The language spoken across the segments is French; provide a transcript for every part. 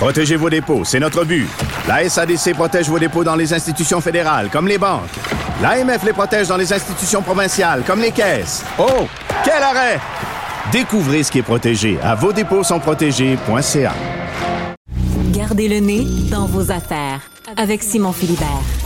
Protégez vos dépôts, c'est notre but. La SADC protège vos dépôts dans les institutions fédérales, comme les banques. L'AMF les protège dans les institutions provinciales, comme les caisses. Oh, quel arrêt! Découvrez ce qui est protégé à vos dépôts sont protégés.ca. Gardez le nez dans vos affaires avec Simon Philibert.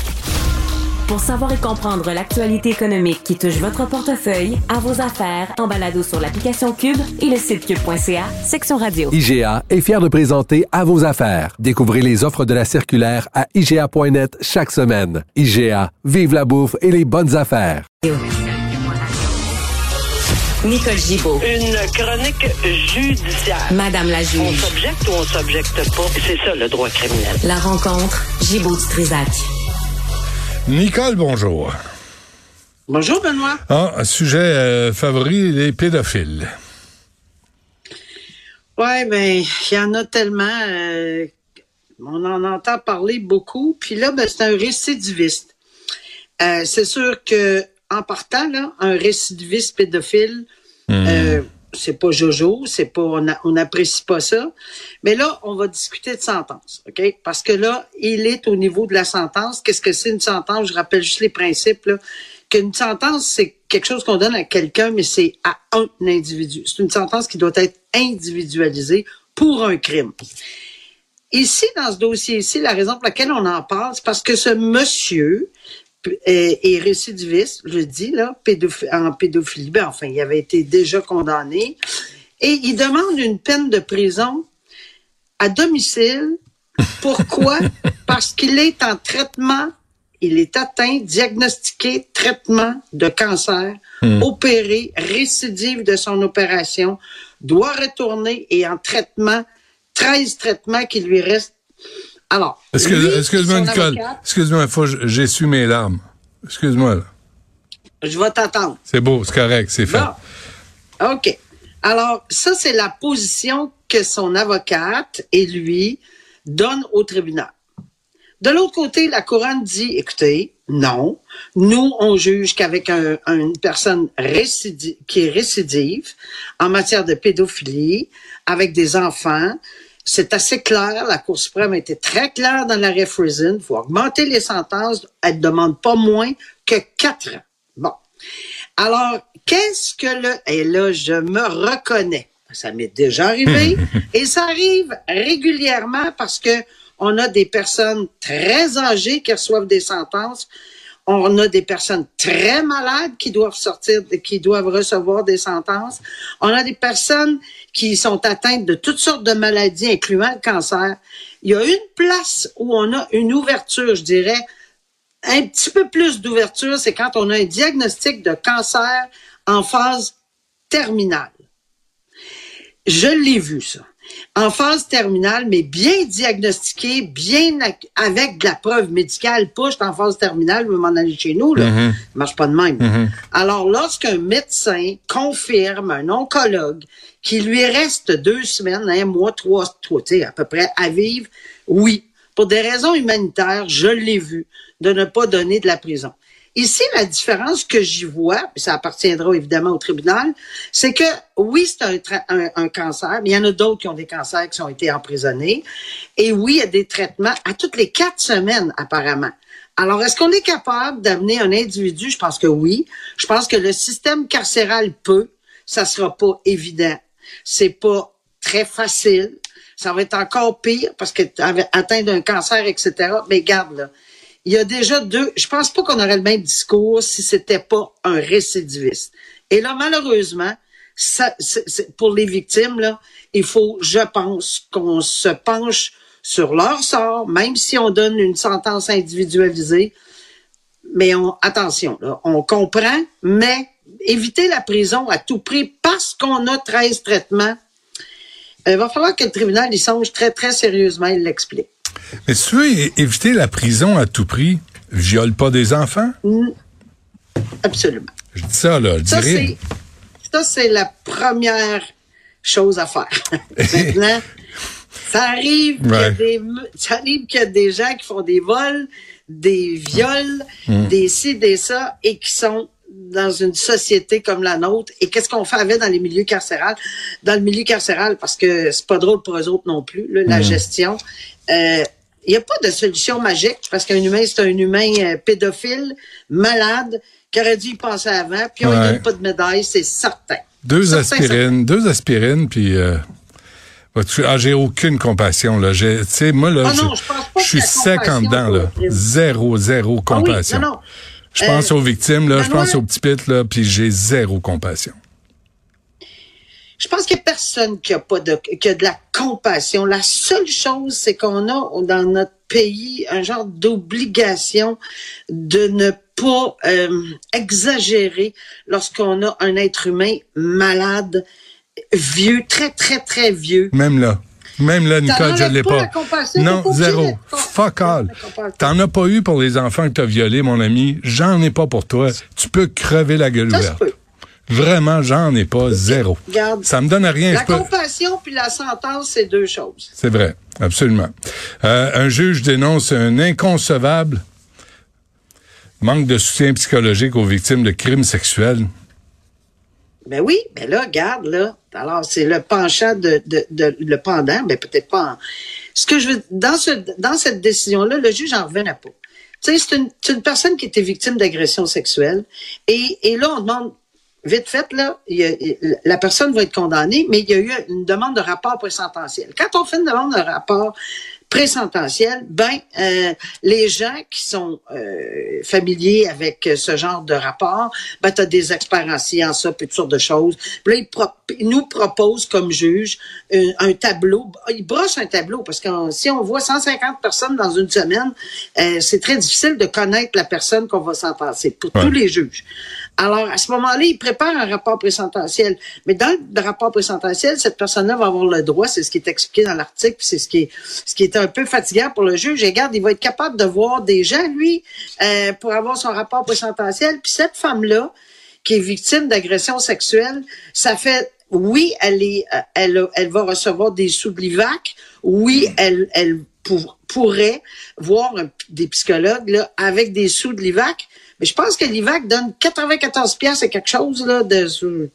Pour savoir et comprendre l'actualité économique qui touche votre portefeuille, à vos affaires, en balado sur l'application Cube et le site cube.ca, section radio. IGA est fier de présenter À vos affaires. Découvrez les offres de la circulaire à IGA.net chaque semaine. IGA, vive la bouffe et les bonnes affaires. Nicole Gibaud, Une chronique judiciaire. Madame la On juge. s'objecte ou on s'objecte pas. C'est ça le droit criminel. La rencontre, Gibaud du Trisac. Nicole, bonjour. Bonjour Benoît. Ah, un sujet euh, favori, les pédophiles. Ouais, ben il y en a tellement. euh, on en entend parler beaucoup. Puis là, ben, c'est un récidiviste. Euh, c'est sûr que en partant là, un récidiviste pédophile, euh, c'est pas Jojo, c'est pas on n'apprécie pas ça. Mais là, on va discuter de sentence, ok? Parce que là, il est au niveau de la sentence. Qu'est-ce que c'est une sentence? Je rappelle juste les principes là. Qu'une sentence, c'est quelque chose qu'on donne à quelqu'un, mais c'est à un individu. C'est une sentence qui doit être individualisée pour un crime. Ici, dans ce dossier-ci, la raison pour laquelle on en parle, c'est parce que ce monsieur est récidiviste, je le dis, là, en pédophilie. Ben, enfin, il avait été déjà condamné. Et il demande une peine de prison à domicile. Pourquoi? parce qu'il est en traitement, il est atteint, diagnostiqué, traitement de cancer, opéré, récidive de son opération, doit retourner et en traitement, 13 traitements qui lui restent. Alors, Excuse-moi, Nicole. Excuse-moi, j'ai su mes larmes. Excuse-moi. je vais t'attendre. C'est beau, c'est correct, c'est fait. Bon. OK. Alors, ça, c'est la position que son avocate et lui donnent au tribunal. De l'autre côté, la couronne dit, écoutez, non, nous, on juge qu'avec un- une personne récidive, qui est récidive en matière de pédophilie, avec des enfants, c'est assez clair. La Cour suprême a été très claire dans l'arrêt Friesen. Il faut augmenter les sentences. Elle ne demande pas moins que quatre ans. Bon. Alors, qu'est-ce que le... Et là, je me reconnais. Ça m'est déjà arrivé. et ça arrive régulièrement parce que on a des personnes très âgées qui reçoivent des sentences. On a des personnes très malades qui doivent sortir, qui doivent recevoir des sentences. On a des personnes qui sont atteintes de toutes sortes de maladies, incluant le cancer. Il y a une place où on a une ouverture, je dirais, un petit peu plus d'ouverture, c'est quand on a un diagnostic de cancer en phase terminale. Je l'ai vu, ça. En phase terminale, mais bien diagnostiqué, bien avec de la preuve médicale. Pas, je en phase terminale, je veux m'en aller chez nous, là. Ça marche pas de même. Alors, lorsqu'un médecin confirme, un oncologue, qu'il lui reste deux semaines, un mois, trois, trois, tu sais, à peu près, à vivre, oui. Pour des raisons humanitaires, je l'ai vu, de ne pas donner de la prison. Ici, la différence que j'y vois, puis ça appartiendra évidemment au tribunal, c'est que oui, c'est un, cancer, mais il y en a d'autres qui ont des cancers qui ont été emprisonnés. Et oui, il y a des traitements à toutes les quatre semaines, apparemment. Alors, est-ce qu'on est capable d'amener un individu? Je pense que oui. Je pense que le système carcéral peut. Ça sera pas évident. C'est pas très facile. Ça va être encore pire parce que atteint d'un cancer, etc. Mais garde là. Il y a déjà deux. Je pense pas qu'on aurait le même discours si c'était pas un récidiviste. Et là, malheureusement, pour les victimes, là, il faut, je pense, qu'on se penche sur leur sort, même si on donne une sentence individualisée. Mais on, attention, là, on comprend, mais éviter la prison à tout prix parce qu'on a 13 traitements. Il va falloir que le tribunal y songe très, très sérieusement, il l'explique. Mais si tu veux éviter la prison à tout prix, viole pas des enfants? Absolument. Je dis ça, là, je Ça, c'est, ça, c'est la première chose à faire. Maintenant, ça arrive qu'il y a Ouais. des, ça arrive qu'il y a des gens qui font des vols, des viols, Hmm. des ci, des ça, et qui sont dans une société comme la nôtre. Et qu'est-ce qu'on fait avec dans les milieux carcérales? Dans le milieu carcéral, parce que c'est pas drôle pour eux autres non plus, là, la gestion. Euh, il n'y a pas de solution magique parce qu'un humain, c'est un humain euh, pédophile, malade, qui aurait dû y penser avant, puis on ne Ouais. donne pas de médaille, c'est certain. Deux Certain, aspirines, deux aspirines, puis... Euh, ah, j'ai aucune compassion, là. J'ai- Tu sais, moi, là, Ah non, je, suis sec en dedans, là. Zéro, zéro Ah oui, compassion. non, non. Je pense aux victimes, là, je pense aux petits pits, là, puis j'ai zéro compassion. Je pense qu'il n'y a personne qui a pas de, qui a de la compassion. La seule chose, c'est qu'on a dans notre pays un genre d'obligation de ne pas euh, exagérer lorsqu'on a un être humain malade, vieux, très, très, très vieux. Même là. Même là, Nicole, je enlèves l'ai pas Non, zéro. Fuck all. T'en as pas eu pour les enfants que t'as violés, mon ami. J'en ai pas pour toi. Tu peux crever la gueule ouverte. Vraiment, j'en ai pas. Zéro. Ça me donne rien. La compassion puis la sentence, c'est deux choses. C'est vrai, absolument. Euh, un juge dénonce un inconcevable manque de soutien psychologique aux victimes de crimes sexuels. Ben oui, ben là, regarde, là. Alors, c'est le penchant de, de, de- le pendant, ben peut-être pas en- Ce que je veux, dans ce, dans cette décision-là, le juge en revenait pas. Tu sais, c'est une, personne qui était victime d'agression sexuelle. Et, et là, on demande, vite fait, là, la personne va être condamnée, mais il y a eu une demande de rapport présententiel. Quand on fait une demande de rapport présententiel, ben euh, les gens qui sont euh, familiers avec euh, ce genre de rapport, ben tu as des experts en sciences, ça, puis toutes sortes de choses. Puis là, ils, pro- ils nous proposent comme juge un, un tableau. Ils brossent un tableau parce que si on voit 150 personnes dans une semaine, euh, c'est très difficile de connaître la personne qu'on va sentencer pour Ouais. tous les juges. Alors, à ce moment-là, ils préparent un rapport présententiel. Mais dans le rapport présententiel, cette personne-là va avoir le droit, c'est ce qui est expliqué dans l'article, c'est ce qui est, ce qui est un peu fatigant pour le juge. Et regarde, il va être capable de voir des gens, lui, euh, pour avoir son rapport présententiel. Puis cette femme-là, qui est victime d'agression sexuelle, ça fait oui, elle est, euh, elle, elle va recevoir des sous de l'IVAC. Oui, elle, elle pour- pourrait voir des psychologues là, avec des sous de l'IVAC. Mais je pense que l'IVAC donne 94 pièces et quelque chose là, de,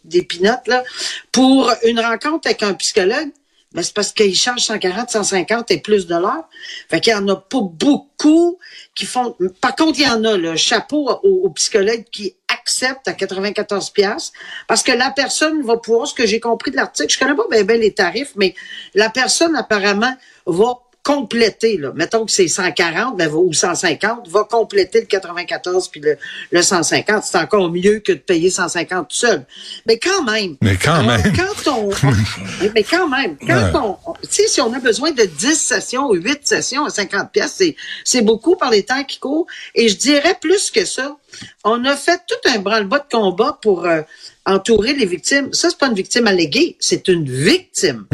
des pinottes là, pour une rencontre avec un psychologue. Ben, c'est parce qu'ils chargent 140, 150 et plus de l'heure. Fait qu'il y en a pas beaucoup qui font. Par contre, il y en a, le chapeau aux, psychologues qui acceptent à 94 pièces parce que la personne va pouvoir, ce que j'ai compris de l'article, je connais pas bien les tarifs, mais la personne apparemment va compléter, là. mettons que c'est 140 ben, ou 150, va compléter le 94 puis le, le 150. C'est encore mieux que de payer 150 tout seul. Mais quand même. Mais quand Alors, même. Quand on, on- mais quand même, quand Ouais. on, tu sais, si on a besoin de 10 sessions ou 8 sessions à 50 pièces, c'est, c'est beaucoup par les temps qui courent. Et je dirais plus que ça. On a fait tout un branle-bas de combat pour euh, entourer les victimes. Ça, c'est pas une victime alléguée, c'est une victime.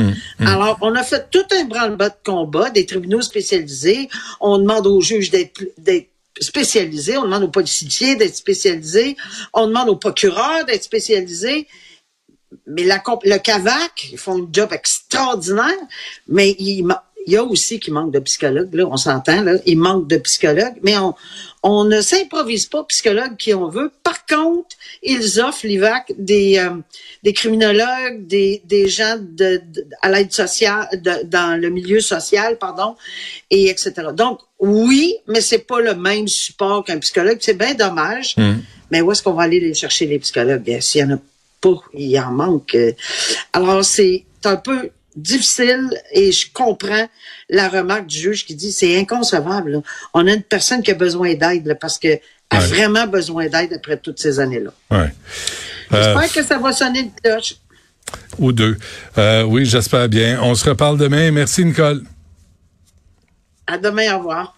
Alors, on a fait tout un branle-bas de combat, des tribunaux spécialisés. On demande aux juges d'être, spécialisés. On demande aux policiers d'être spécialisés. On demande aux procureurs d'être spécialisés mais la, le CAVAC, ils font un job extraordinaire, mais il, ma- il y a aussi qui manque de psychologues, là, on s'entend, là, il manque de psychologues, mais on, on ne s'improvise pas psychologue qui on veut. Par contre, ils offrent, l'IVAC, des, euh, des criminologues, des, des gens de, de- à l'aide sociale, de- dans le milieu social, pardon, et etc. Donc, oui, mais c'est pas le même support qu'un psychologue. C'est bien dommage. Mais où est-ce qu'on va aller les chercher, les psychologues? Bien, S'il y en a pas, il en manque. Euh, Alors, c'est un peu difficile et je comprends la remarque du juge qui dit c'est inconcevable. là. On a une personne qui a besoin d'aide là, parce qu'elle a Ouais. vraiment besoin d'aide après toutes ces années-là. Ouais. Euh, J'espère que ça va sonner une cloche. ou deux. Euh, oui, j'espère bien. On se reparle demain. Merci, Nicole. À demain, au revoir.